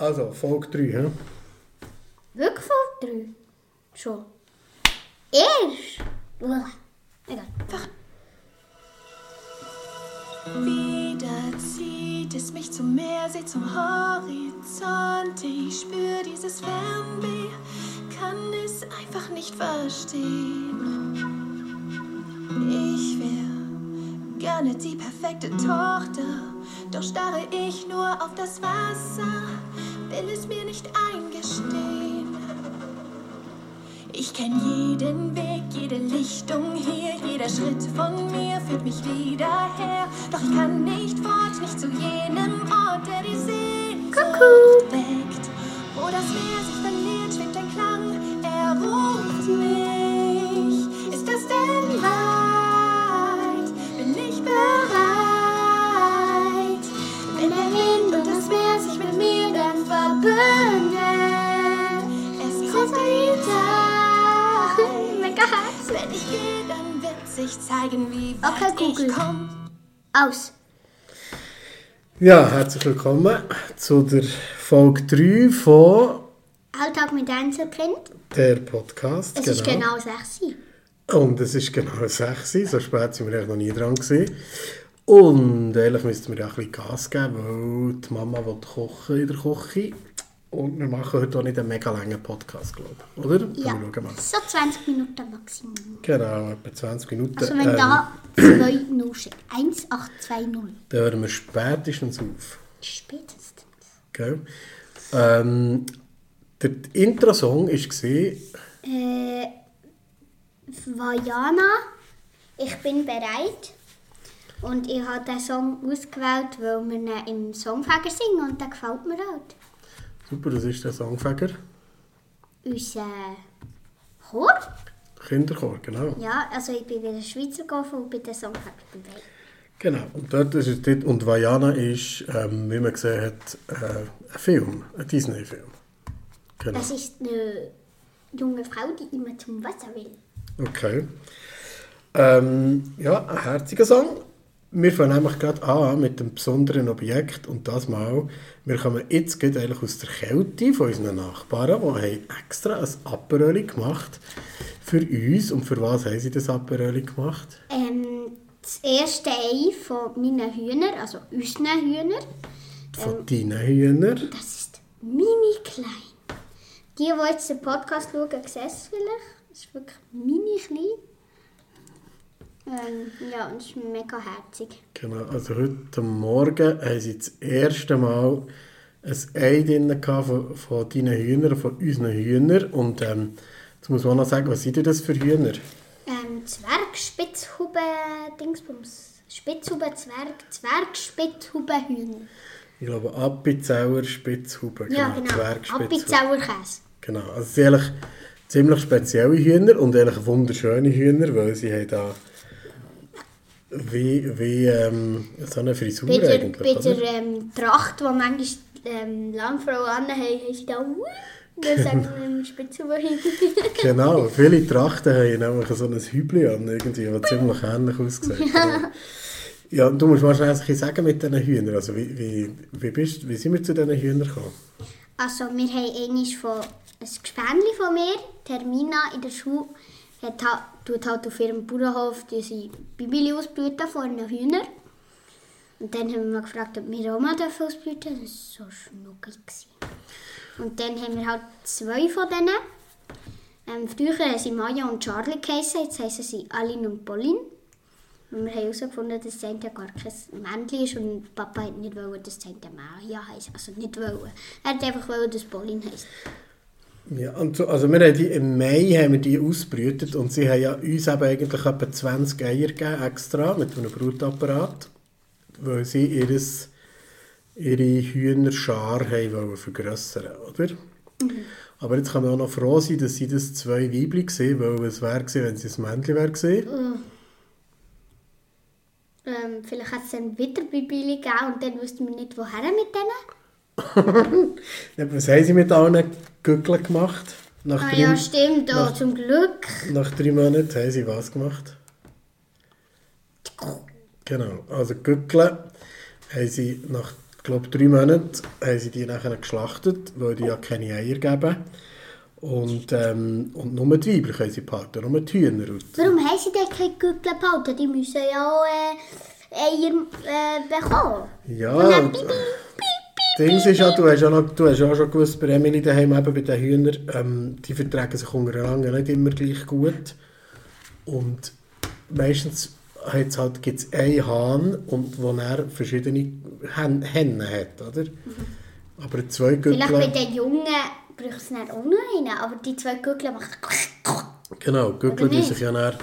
Also, Folge 3, hä? Wirklich Folge 3? Schon. Erst? Egal. Wieder zieht es mich zum Meer, seh zum Horizont. Ich spür dieses Fernweh, kann es einfach nicht verstehen. Ich wär gerne die perfekte Tochter, doch starre ich nur auf das Wasser, will es mir nicht eingestehen. Ich kenn jeden Weg, jede Lichtung hier, jeder Schritt von mir führt mich wieder her. Doch ich kann nicht fort, nicht zu jenem Ort, der die Sehnsucht weckt. Wo das Meer sich verliert, schwingt ein Klang, er ruft mich. Ist das denn weit? Dann verbünden, es kommt Zeit. Mega Herz. Wenn ich gehe, dann wird sich zeigen, wie Okay, weit Google. ich komm. Aus. Ja, herzlich willkommen zu der Folge 3 von Alltag mit Einzelkind. der Podcast. Es ist genau 6 Uhr. Und es ist genau 6 Uhr, so spät sind wir eigentlich noch nie dran gewesen. Und ehrlich müssten wir ja ein bisschen Gas geben, weil die Mama will kochen in der Küche. Und wir machen heute auch nicht einen mega langen Podcast, glaube ich. Oder? Ja. So 20 Minuten Maximum. Genau, etwa 20 Minuten. Also wenn Ähm, da 2 0 steht. 1820. Dann hören wir spätestens auf. Spätestens. Gell? Ähm, der Intro-Song war, Äh, Vajana, ich bin bereit. Und ich habe diesen Song ausgewählt, weil wir ihn im Songfäger singen und der gefällt mir halt. Super, das ist der Songfäger. Unser Chor? Kinderchor, genau. Ja, also ich bin wieder Schweizer gelaufen und bin den Songfäger dabei. Genau, und dort ist es dort, und Vajana ist, ähm, wie man gesehen hat, äh, ein Film, ein Disney-Film. Genau, Das ist eine junge Frau, die immer zum Wasser will. okay. Ähm, ja, ein herziger Song. Wir fangen nämlich gerade an mit einem besonderen Objekt und das mal, wir kommen jetzt gerade eigentlich aus der Kälte von unseren Nachbarn, die haben extra ein Aperoli gemacht für uns. Und für was haben sie das Aperoli gemacht? Ähm, das erste Ei von meinen Hühnern, also unseren Hühnern, Von deinen Hühnern. das ist mini klein. Die, die jetzt den Podcast schauen, sehen es vielleicht. Es ist wirklich mini klein. Ähm, ja, und es ist mega herzig. Genau, also heute Morgen haben sie das erste Mal ein Ei drin von, von deinen Hühnern, von unseren Hühnern. Und ähm, jetzt muss man noch sagen, was sind denn das für Hühner? Ähm, Zwergspitzhube, Dingsbums. Spitzhube, Zwerg, Zwergspitzhubehühner. Ich glaube, Appenzeller Spitzhuber. Ja, genau. Zwergspitzhuber. Appenzauer Käse. Genau, also es sind eigentlich ziemlich spezielle Hühner und eigentlich wunderschöne Hühner, weil sie haben da wie, wie ähm, so eine Frisur Bei der, eigentlich, bei der ähm, Tracht, die manchmal ähm, Landfrauen anhaben, haben sie da! Dann sagen wir im Spitzhubehühner. Genau, viele Trachten haben nämlich so ein Hübli an, irgendwie, das ziemlich ähnlich aussieht. Ja. ja, du musst wahrscheinlich sagen mit diesen Hühnern. Also, wie, wie, wie, bist, wie sind wir zu diesen Hühnern gekommen? Also wir haben einmal von ein Gespänli von mir, Termina in der Schule, halt, tut halt auf ihrem Bauernhof diese Bibeli ausbrüten von ihren Hühnern. Und dann haben wir gefragt, ob wir auch mal dürfen. Das war so schnuckig. Und dann haben wir halt zwei von denen. Ähm, früher haben sie Maya und Charlie geheißen, jetzt heißen sie Aline und Pauline. Und wir haben herausgefunden, dass das eine gar kein Männchen ist und Papa hat nicht wollen, dass das eine Maria heisst. Also nicht wollen. Er hat einfach wollen, dass Pauline heisst. Ja, und so, also wir haben die, im Mai haben wir die ausgebrütet und sie haben ja uns eben eigentlich etwa 20 Eier gegeben, extra, mit einem Brutapparat, weil sie ihres, ihre Hühnerschar haben wollen vergrössern, oder? Aber jetzt kann man auch noch froh sein, dass sie das zwei Weibchen gesehen, weil es wäre gewesen, wenn sie ein Männchen wäre gewesen. Ähm, vielleicht hat es dann wieder Bibeli gegeben und dann wussten wir nicht, woher mit denen. Was haben sie mit allen Gückeln gemacht? Nach, Ah drei, ja, stimmt, oh, nach- zum Glück. nach drei Monaten haben sie was gemacht? Genau, also Gückeln haben sie nach glaube, drei Monate haben sie die nachher geschlachtet, weil die ja keine Eier geben. Und, ähm, und nur die Weiber können sie behalten, nur die Hühner. Warum haben sie denn keine Gürtel behalten? Die müssen ja auch äh, Eier äh, bekommen. Ja, Und Dings ist ja, du hast ja, noch, du hast ja auch schon gewusst, bei Emily daheim eben bei den Hühnern, ähm, die vertragen sich untereinander nicht immer gleich gut. Und meistens halt, gibt es einen Hahn, und wo er verschiedene Hen Hennen hat, oder? Aber zwei Vielleicht bei Gürtel... den Jungen braucht es nicht auch noch einen, aber die zwei Gürtel machen... Genau, Gürtel die nicht? sich ja dann,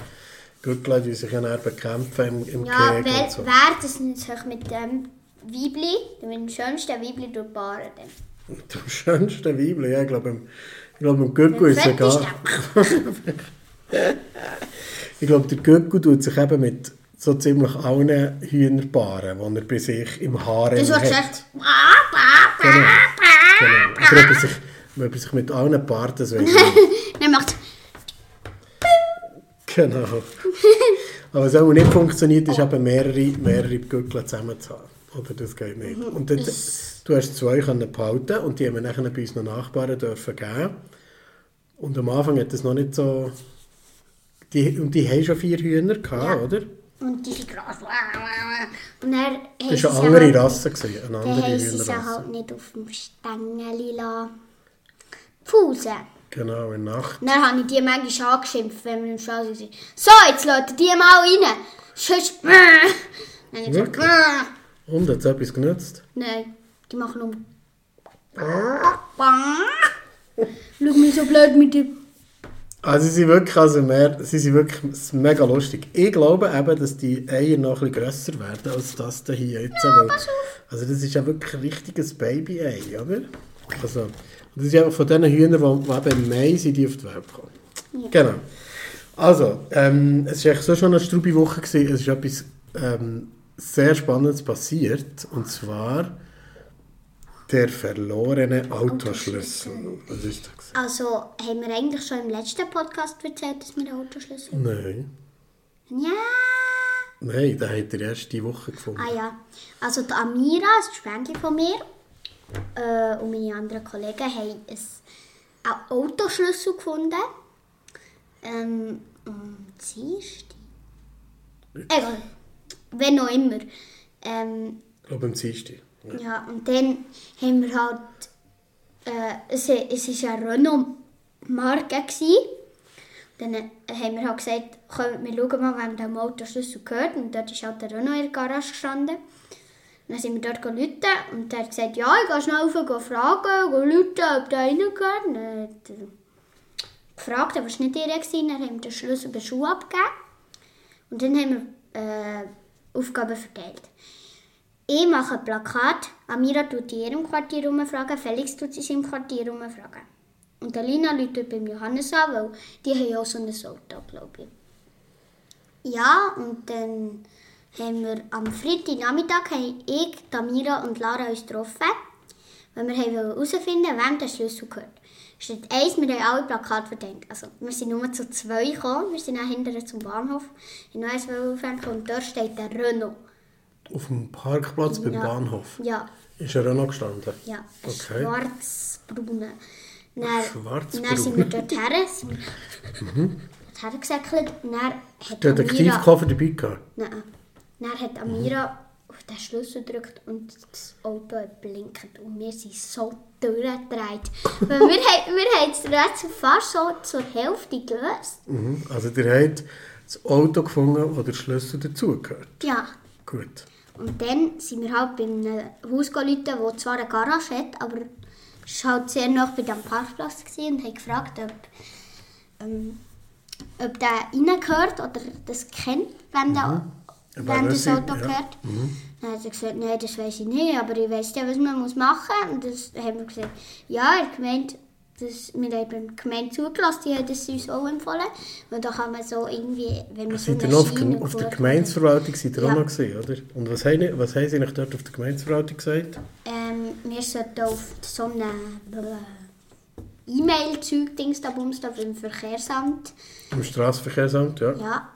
Gürtel die sich ja dann bekämpfen im, im Ja, Krieg wer, und so. wer das sich mit dem Weibli, mit dem schönsten Weibli durchpaaren dann? Der schönste Weibli, ja, ich glaube, im, ich glaube, im Gürtel ist es egal. Ich glaube, der Göcku tut sich eben mit so ziemlich allen Hühnern paaren, die er bei sich im Das hat. wird gesagt... Genau. genau. Oder ob er sich, ob er sich mit allen paart, das weiß ich. Dann macht Genau. Aber was auch nicht funktioniert, ist eben mehrere, mehrere Gürtel zusammen zu haben. Oder das geht nicht. Und dort, du hast zwei können behalten und die haben wir nachher bei unseren Nachbarn dürfen geben. Und am Anfang hat das noch nicht so... Die, und die haben schon vier Hühner gehabt, Ja. oder? Und die sind gross. Und dann Das war eine andere Rasse, gewesen, eine Dann andere haben sie sie halt nicht auf dem Stängeli lassen. Genau, in der Nacht. Dann habe ich die manchmal angeschimpft, wenn wir im Stall sind. So, jetzt lassen die mal rein. Sonst... Dann habe ich gesagt... Und, hat es etwas genutzt? Nein, die machen nur... Schau mich so blöd mit dem... Also sie sind wirklich, also mehr, sie sind wirklich mega lustig. Ich glaube eben, dass die Eier noch ein bisschen grösser werden als das da hier jetzt. weil- Also das ist ja wirklich ein richtiges Baby-Ei, oder? Also, das ist ja von diesen Hühnern, die, die eben im Mai sind, die auf die Welt kommen. Genau. Also, ähm, es war eigentlich so schon eine strube Woche. Gewesen. Es ist etwas ähm, sehr Spannendes passiert. Und zwar der verlorene Autoschlüssel. Was ist das? Also, haben wir eigentlich schon im letzten Podcast erzählt, dass wir den Autoschlüssel... Nein. Ja... Nein, den hat er erst diese Woche gefunden. Ah ja, also die Amira, ein Spendli von mir, äh, und meine anderen Kollegen haben ein, einen Autoschlüssel gefunden. Ähm, am Dienstag? Egal, wenn auch immer. Ähm, Ich glaube, am Dienstag. Ja. ja, und dann haben wir halt, äh, es, es war eine Renault-Marke. Dann äh, haben wir halt gesagt, komm, wir schauen mal, wem der Motorschlüssel gehört. Und dort ist halt der Renault in der Garage gestanden. Dann sind wir dort rufen und er hat gesagt, ja, ich gehe schnell rauf, gehe fragen, gehe ob der reingehört. Dann hat er gefragt, aber es war nicht ihr. Dann haben wir den Schlüssel bei Schuh abgegeben. Und dann haben wir äh, Aufgaben verteilt. Ich mache ein Plakat, Amira tut in ihrem Quartier rumfragen, Felix tut in seinem Quartier rumfragen. Und Alina läutet beim Johannes an, weil die haben auch so ein Auto, glaube ich. Ja, und dann haben wir am Freitagnachmittag ich, Tamira und Lara uns getroffen, weil wir herausfinden wem der Schlüssel gehört. Statt eins, wir haben alle Plakate verteilt. Also, wir sind nur zu zwei gekommen, wir sind dann hinterher zum Bahnhof, in eins aufhängen und dort steht der Renault. Auf dem Parkplatz beim Ja. Bahnhof. Ja, Ist er noch gestanden? ja, ein Okay. schwarz-braune. Dann, dann sind wir dort her, wir dort hergesäckelt. Detektivkoffer dabei gehabt. Nein, dann hat Amira den Schlüssel gedrückt und das Auto blinkt und wir sind so durchgedreht. Weil wir, haben- wir haben das Rätsel fast so zur Hälfte gelöst. Mhm. Also der hat das Auto gefunden, wo der Schlüssel dazugehört. Ja, Gut. Und dann sind wir halt bei einem Haus gerufen, das zwar eine Garage hat, aber es war halt sehr nah bei dem Parkplatz und haben gefragt, ob, ähm, ob der reingehört oder das kennt, wenn, der, Aber wenn das das sind- Auto ja. gehört. Dann hat er gesagt, nein, das weiß ich nicht, aber ich weiß ja, was man muss machen muss. Und das haben wir gesagt, ja, er gemeint, das, wir haben beim Gemeinde zugelassen, die haben das uns auch empfohlen. Und da kann man so irgendwie, wenn man so eine auf, Schiene auf der Gemeinsverwaltung seid ihr auch Ja. noch gesehen, oder? Und was haben, was haben sie euch dort auf der Gemeinsverwaltung gesagt? Ähm, wir sollten auf so einem äh, E-Mail-Zeug-Dings da bums da beim Verkehrsamt. Im Straßenverkehrsamt, ja. Ja.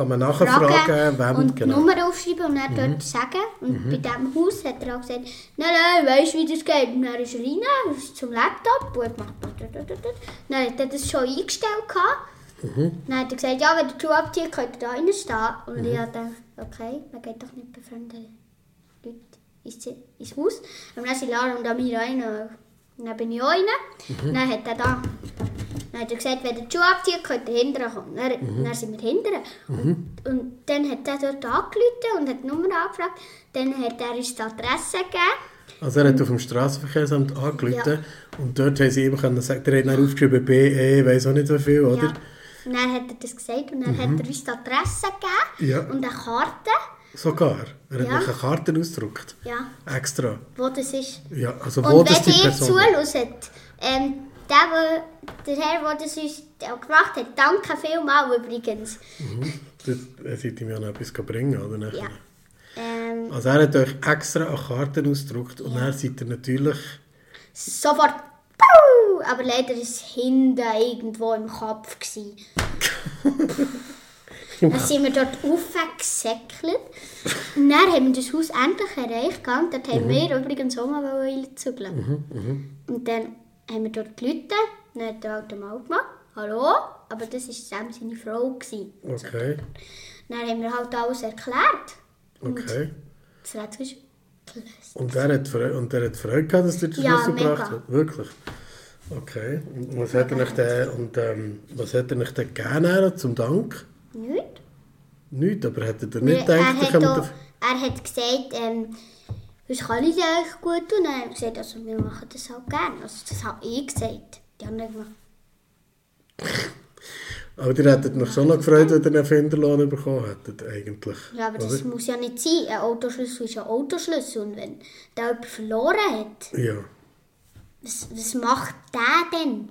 Kann man nachfragen, fragen wem und genau. die Nummer aufschreiben und dann dort sagen. Und bei diesem Haus hat er auch gesagt, nein, nein, weißt du, wie das geht? Und dann ist er rein, ist zum Laptop und hat gemacht. Dann hat er das schon eingestellt. Gehabt. Dann hat er gesagt, ja, wenn der Schuh abzieht, könnt ihr da reinstehen. Und ich habe gedacht, okay, man geht doch nicht bei fremden Leuten ins, ins Haus. Und dann sind Lara und Amira rein. Und dann bin ich auch rein. Dann hat er da dann hat er gesagt, wenn der Schuh abzieht, könnt ihr hinterher kommen. Dann, dann sind wir hinterher. Und, und dann hat er dort angerufen und hat die Nummer angefragt. Dann hat er uns die Adresse gegeben. Also er hat auf dem Straßenverkehrsamt angerufen und dort haben sie ihm können sagen, der hat dann aufgeschrieben BE, weiss auch nicht so viel, oder? Ja. Und dann hat er das gesagt und dann hat er uns die Adresse gegeben Ja. und eine Karte. Sogar. Er hat Ja. noch eine Karte ausgedruckt. Ja, Extra. wo das ist. Ja, also wo Und das die wenn ihr Person... zuhört, ähm, der, der Herr, der das uns gemacht hat, danke vielmals übrigens. Das, er sollte ihm ja noch etwas bringen, oder? Nachher. Ja. Ähm, Also er hat euch extra eine Karte ausgedruckt und dann seid ihr natürlich... sofort. Puh! Aber leider war es hinten irgendwo im Kopf. Dann sind wir dort aufgesäckelt. Und dann haben wir das Haus endlich erreicht. gehabt. Dort haben wir übrigens auch mal reinzügeln. Und dann haben wir dort geläutet. Dann hat der alte Mann gemacht. Hallo? Aber das war Sam seine Frau. Gewesen. Okay, Dann haben wir halt alles erklärt. okay. Das Rätsel ist gelöst. Und er hat, Freude, und er hat Freude gehabt, dass ihr den Ja, Schlüssel gebracht habt? Wirklich? Okay. Und was hat er euch denn, und, ähm, was hat er euch denn gegeben zum Dank? Nicht? Nichts, aber ihr Wir- nicht gedacht, er, hat auch, er hat gesagt, ähm, was kann ich dir gut tun? Dann habe ich gesagt, also wir machen das halt gerne. Also das habe ich gesagt. Die anderen gemacht. Aber ihr hättet euch schon noch gefreut, wenn ihr einen Erfinderlohn bekommen hättet, eigentlich. Ja, aber das oder? muss ja nicht sein. Ein Autoschlüssel ist ein Autoschlüssel. Und wenn der jemand verloren hat, Ja. was, was macht der denn?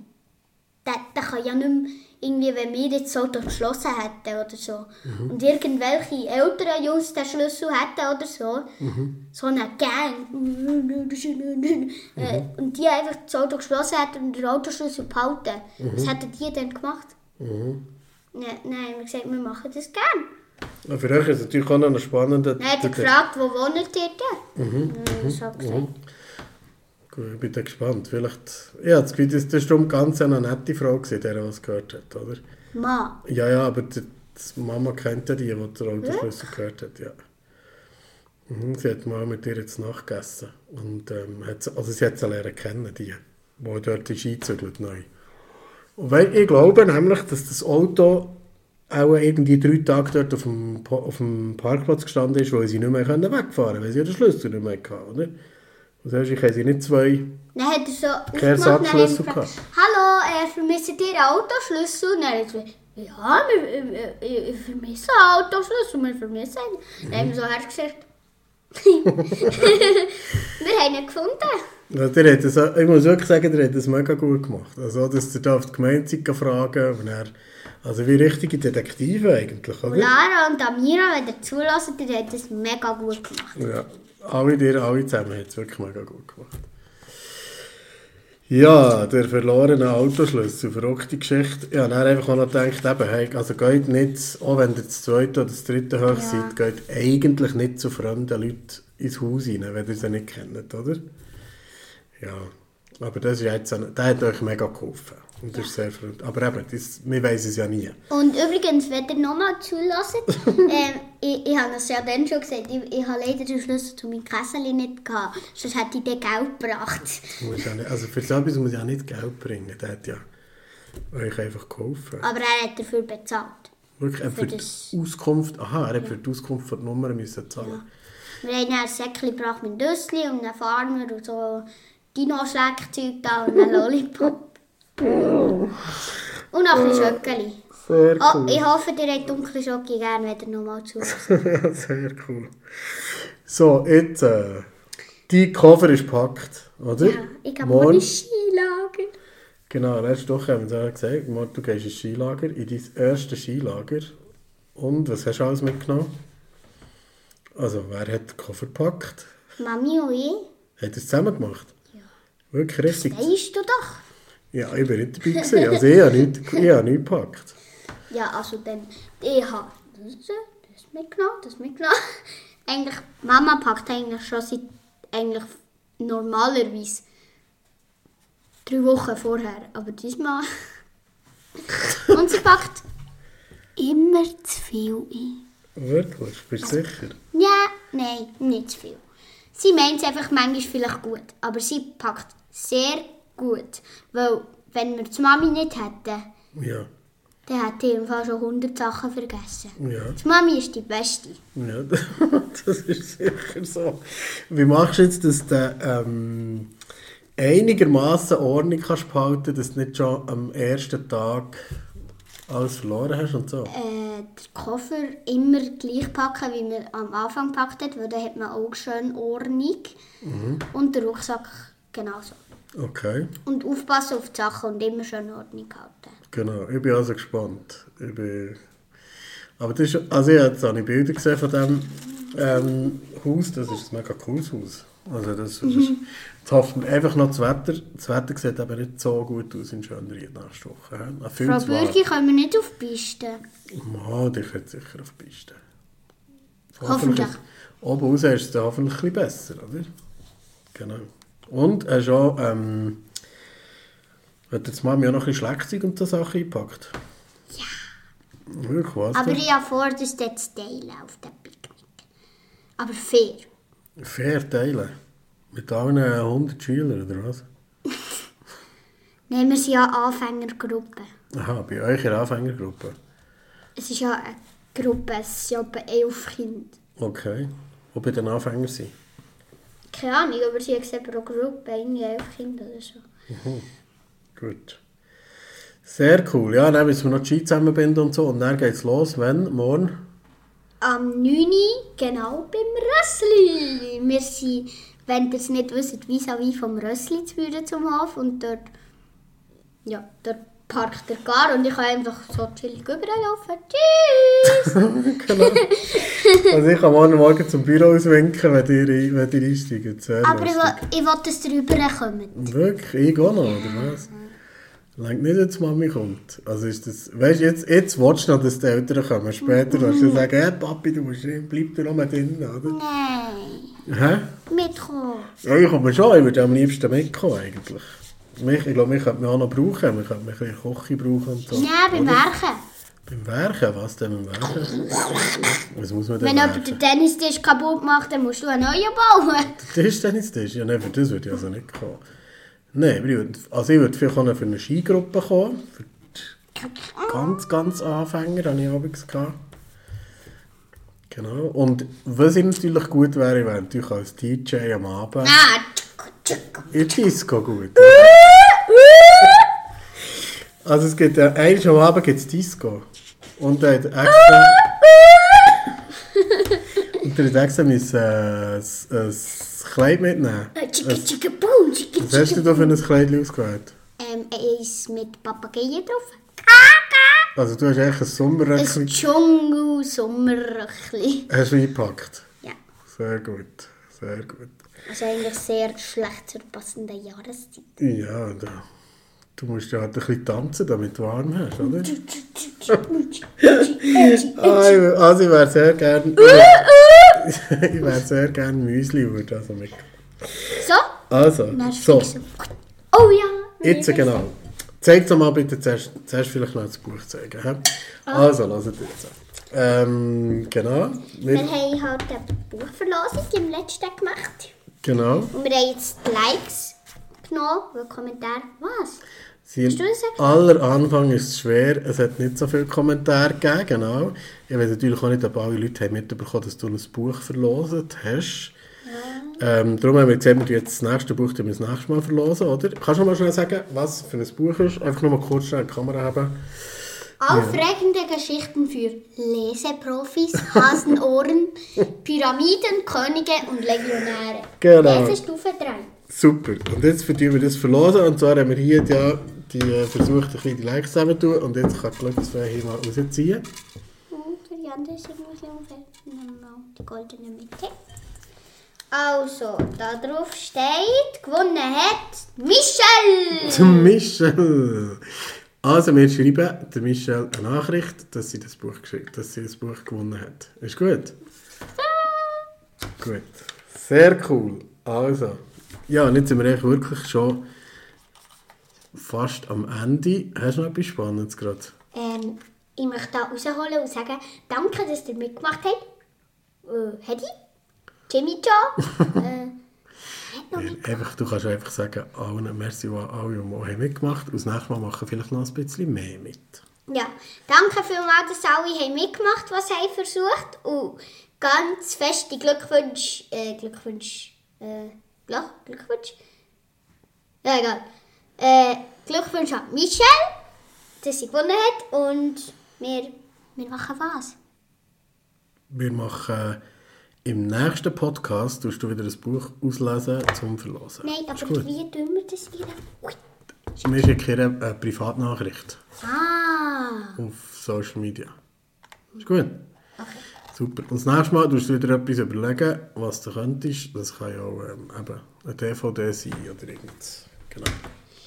Der, der kann ja nicht mehr, irgendwie, wenn wir jetzt das Auto geschlossen hätten oder so, und irgendwelche älteren Jungs den Schlüssel hätten oder so, so eine Gang, äh, und die einfach das Auto geschlossen hätten und den Autoschlüssel behalten, was hätten die dann gemacht? Nein, nein, wir haben gesagt, wir machen das gern. Und für euch ist es natürlich auch noch ein spannender... Dann hat er gefragt, wo wohnt ihr denn? Mhm. Ich habe gesagt, Gut, ich bin da gespannt. Vielleicht... Ja, das, Gefühl, das, das war darum ganz eine nette Frau, gewesen, der was gehört hat, oder? Mann. Ja, ja, aber die, die Mama kennt ja die, die den Autoschlüssel gehört hat, ja. Mhm, sie hat mal mit ihr jetzt nachgegessen. Und, ähm, hat, sie- also sie hat sie lernen kennen, die, die dort ist eingezügelt neu. Und weil ich glaube nämlich, dass das Auto auch irgendwie drei Tage dort auf dem, auf dem Parkplatz gestanden ist, weil sie nicht mehr wegfahren konnten, weil sie den Schlüssel nicht mehr hatten, oder? Sonst ich sie nicht zwei... Dann hat er so er gefragt, gehabt. Hallo, äh, vermisst ihr einen Autoschlüssel? Und dann hat er gesagt, ja, wir, äh, äh, ich vermisse einen Autoschlüssel, wir vermissen ihn. Dann haben wir so hergesagt. wir haben ihn gefunden. Ja, der hat das, ich muss wirklich sagen, der hat das mega gut gemacht. Also, dass er da auf die Gemeinde fragen und er, Also wie richtige Detektive eigentlich, Und oder? Lara und Amira, wenn ihr zulässt, ihr habt das mega gut gemacht. Ja, alle dir, alle zusammen haben es wirklich mega gut gemacht. Ja, der verlorene Autoschlüssel, verrückte Geschichte. Ja, dann einfach auch noch gedacht, eben, hey, also geht nicht, auch wenn ihr das zweite oder das dritte hoch Ja. seid, geht eigentlich nicht zu fremden Leuten ins Haus rein, wenn ihr sie nicht kennt, oder? Ja, aber das ist jetzt, der hat euch mega geholfen. Und das ist sehr freundlich. Aber eben, das, wir wissen es ja nie. Und übrigens, wenn ihr nochmal zulässt, ähm, ich, ich habe es ja dann schon gesagt, ich, ich habe leider den Schlüssel zu meinem Kessel nicht gehabt, sonst hätte ich den Geld gebracht. Ja nicht, also für so etwas muss ja nicht Geld bringen. Der hat ja euch einfach geholfen. Aber er hat dafür bezahlt. Wirklich, er Für für die Auskunft, aha, er hat für die Auskunft von der Nummer müssen zahlen. Wir haben dann ein Säckchen gebracht mit Düssli und einen Farmer und so Dino-Schleckzeug da und einen Lollipop. Und noch ein Schöckeli. Sehr Oh, ich hoffe, ihr habt dunkle Schoki gerne, wenn ihr nochmal zulässt. Sehr cool. So, jetzt, äh, die Cover ist gepackt, oder? Ja, ich habe morgen Skilager. genau, letzte Woche haben wir es gesagt, morgen du gehst ins Skilager, in dein erstes Skilager. Und, was hast du alles mitgenommen? Also, wer hat den Koffer gepackt? Mami und ich, Hat es zusammen gemacht? Ja. Wirklich richtig? weißt du doch. Ja, ich war nicht dabei. Gewesen. Also ich habe nichts, ich habe nichts gepackt. Ja, also dann, ich habe das, das mitgenommen, das mitgenommen. Eigentlich, Mama packt eigentlich schon seit, eigentlich normalerweise drei Wochen vorher, aber diesmal... Und sie packt immer zu viel ein. Wirklich? Bist du sicher? Ja, nein, nicht zu viel. Sie meint es einfach manchmal vielleicht gut, aber sie packt sehr gut. Weil, wenn wir die Mami nicht hätten, Ja. dann hätte ich im Fall schon 100 Sachen vergessen. Ja. Die Mami ist die Beste. Ja, das ist sicher so. Wie machst du jetzt, dass du ähm, einigermaßen Ordnung kannst behalten, dass du nicht schon am ersten Tag alles verloren hast und so? Äh, den Koffer immer gleich packen, wie man am Anfang gepackt hat, weil dann hat man auch schön Ordnung. Und den Rucksack genauso. Okay, Und aufpassen auf die Sachen und immer schön Ordnung halten. genau. Ich bin also gespannt. Ich bin... Aber das ist, also ich habe jetzt auch die Bilder gesehen von diesem ähm, Haus. Das ist ein mega cooles Haus. Also das, das ist, jetzt hoffen wir einfach noch das Wetter. Das Wetter sieht aber nicht so gut aus in Schönried nächste Woche. Frau. Bürgi können wir nicht auf die Piste. Ja, die fährt sicher auf die Piste. Hoffentlich. Oben raus ist es hoffentlich ein bisschen besser, oder? Genau. Und hast auch, ähm, hat jetzt Mami auch noch ein bisschen Schlagzeug und so Sachen eingepackt? Ja. Wirklich, was Aber ich habe vor, das zu teilen auf dem Picknick. Aber fair. Fair teilen. Mit allen 100 Schülern, oder was? Nein, wir sind ja Anfängergruppe. Aha, bei euch in der Anfängergruppe. Es ist ja eine Gruppe, es sind ja etwa elf Kinder. Okay. Wo bei den Anfängern sind? Keine Ahnung, aber sie haben gesagt, pro Gruppe irgendwie elf Kinder oder so. Gut. Sehr cool. Ja, dann müssen wir noch die Ski zusammenbinden und so. Und dann geht's los. Wann? Morgen? Am 9. Uhr, genau beim Rössli. Wir sind, wenn ihr es nicht wisst, vis-à-vis vom Rössli zu zum Hof. Und dort, ja, dort parkt der Gar und ich kann einfach so chillig überlaufen. Tschüss! genau. Also ich kann morgen Morgen zum Büro auswinken, wenn ihr, wenn ihr einsteigt. Sehr Aber ich lustig. will, ich will, dass ihr rüberkommt. Wirklich? Ich auch noch, oder was? Längt nicht, dass Mami kommt. Also ist das... Weißt jetzt, jetzt willst du noch, dass die Eltern kommen. Später wirst du sagen, hey, Papi, du musst nicht, bleib da noch mal drin, oder? Nein, Hä? mitkommen. Ja, ich komme schon. Ich würde am liebsten mitkommen, eigentlich. Mich, ich glaube, wir könnten mich auch noch brauchen. Wir könnten mich ein bisschen Küche brauchen und so. Nein, beim? Werken. Beim Werken? Was denn beim Werken? Was muss man denn Wenn jemand den Tennistisch kaputt macht, dann musst du einen neuen bauen. Tischtennis-Tisch? Ja, nein, für das würde ich also nicht kommen. Nein, ich würde, also ich würde vielleicht auch für eine Skigruppe kommen. Für die ganz, ganz Anfänger habe ich abends. Genau. Und was ich natürlich gut wäre, wäre natürlich als DJ am Abend. Ah. In Disco gut. Also es gibt, äh, einmal am Abend gibt es Disco. Und er hat extra... und er hat extra müssen, äh, ein, ein Kleid mitnehmen. Äh, tschicka, tschicka, boom, tschicka, Was hast du da für ein Kleid ausgewählt? Ähm, er ist mit Papageien drauf. Also du hast eigentlich ein Ein Sommerröckchen Dschungel-Sommerröckli. hast du eingepackt. Ja, Sehr gut, sehr gut. also eigentlich sehr schlecht zur passenden Jahreszeit. Ja, da, du musst ja halt ein bisschen tanzen, damit du warm hast, oder? Ah, also ich wäre sehr gern... ich wäre sehr gern Müsli würde also mit. So, Also, so. Oh ja. jetzt genau. Zeig doch mal bitte zuerst, zuerst vielleicht noch das Buch zeigen. hä? Also, lasst jetzt. Ähm, genau. Wir Wir, haben halt eine Buchverlosung im letzten gemacht. genau. Und wir haben jetzt die Likes genommen, weil Kommentar. Was? Sie, das aller Anfang ist es schwer, es hat nicht so viele Kommentare gegeben, genau. Ich weiß natürlich auch nicht, ob alle Leute haben mitbekommen dass du ein Buch verloset hast. Ähm, darum haben wir gesagt, wir jetzt das nächste Buch tun wir das nächste Mal verlosen, oder? Kannst du mal schnell sagen, was für ein Buch ist? Einfach nur mal kurz schnell die Kamera haben. Aufregende Geschichten für Leseprofis, Hasenohren, Pyramiden, Könige und Legionäre. Genau. Lesestufe 3. Super. Und jetzt verdienen wir das verlosen. Und zwar haben wir hier ja die, äh, versucht, ein bisschen die Likes zusammenzutun. Und jetzt kann die Glücksfee hier mal rausziehen. Für die andere Signation fehlt noch die goldene Mitte. Also, da drauf steht, gewonnen hat Michel. Zum Michel. Also, wir schreiben der Michelle eine Nachricht, dass sie das Buch, geschickt, dass sie das Buch gewonnen hat. Ist gut? Gut. Sehr cool. Also, ja, jetzt sind wir eigentlich wirklich schon fast am Ende. Hast du noch etwas Spannendes gerade? Ähm, ich möchte da rausholen und sagen, danke, dass ihr mitgemacht habt. Äh, Hedy, Jimmy Joe, äh, mit. Einfach, du kannst einfach sagen, allen, merci an alle, die haben mitgemacht haben. Das nächste Mal machen vielleicht noch ein bisschen mehr mit. Ja, danke vielmals, dass alle haben mitgemacht was sie versucht. Und ganz feste Glückwünsche, äh, Glückwünsche, äh, Glück, Glückwünsche? Ja, egal. Äh, Glückwünsche an Michelle, dass sie gewonnen hat. Und wir, wir machen was? Wir machen im nächsten Podcast, tust du wieder ein Buch auslesen zum Verlosen. Nein, aber wie tun wir das wieder? Ui. Wir schicken eine Privatnachricht Ah, auf Social Media. Ist gut? okay. Super. Und das nächste Mal tust du dir etwas überlegen, was du könntest. Das kann ja auch ähm, eben eine DVD sein oder irgendwas. Genau.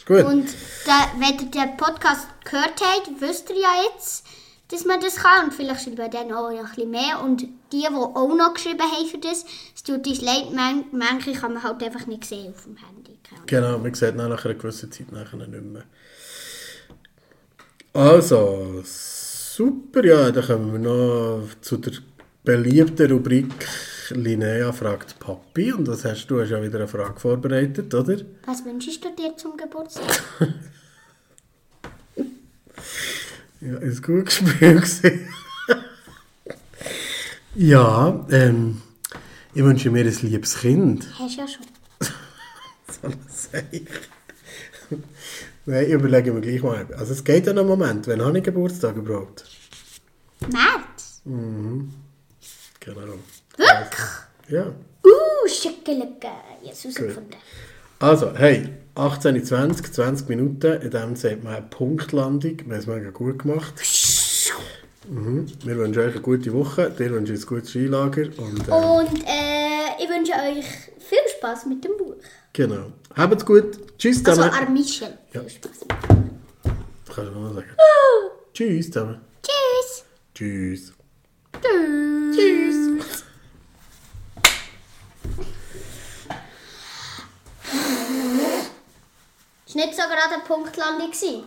Gut? Und da, wenn ihr den Podcast gehört habt, wisst ihr ja jetzt, dass man das kann. Und vielleicht schreiben dann auch noch ein bisschen mehr. Und die, die auch noch geschrieben haben für das, es tut uns leid, man, manche kann man halt einfach nicht sehen auf dem Handy. Genau, man sieht nach einer gewissen Zeit nachher nicht mehr. Also, super, ja, dann kommen wir noch zu der beliebten Rubrik Linnea fragt Papi. Und das hast du hast ja wieder eine Frage vorbereitet, oder? Was wünschst du dir zum Geburtstag? Ja, ist gut gespielt. Ja, ähm, ich wünsche mir ein liebes Kind. Hast du ja schon. So ein Seich. Nein, ich überlege mir gleich mal. Also es geht ja noch einen Moment. Wann habe ich Geburtstag überhaupt? März? Genau. Wirklich? Ja. Uh, Schickelecke. Jetzt herausgefunden. Also, hey, 18.20 20 Minuten. In dem sagt man eine Punktlandung. Wir haben es mega gut gemacht. Mhm. Wir wünschen euch eine gute Woche. Dir wünsche ich ein gutes Skilager. Und, äh, Und äh, ich wünsche euch viel Spaß mit dem Buch. genau. Habt's gut. Tschüss Also, zusammen. an Michel. Ja. Viel Spaß. Das kannst du noch sagen. Tschüss zusammen. Tschüss. Tschüss. Tschüss. Ist nicht so gerade eine Punktlandung gewesen?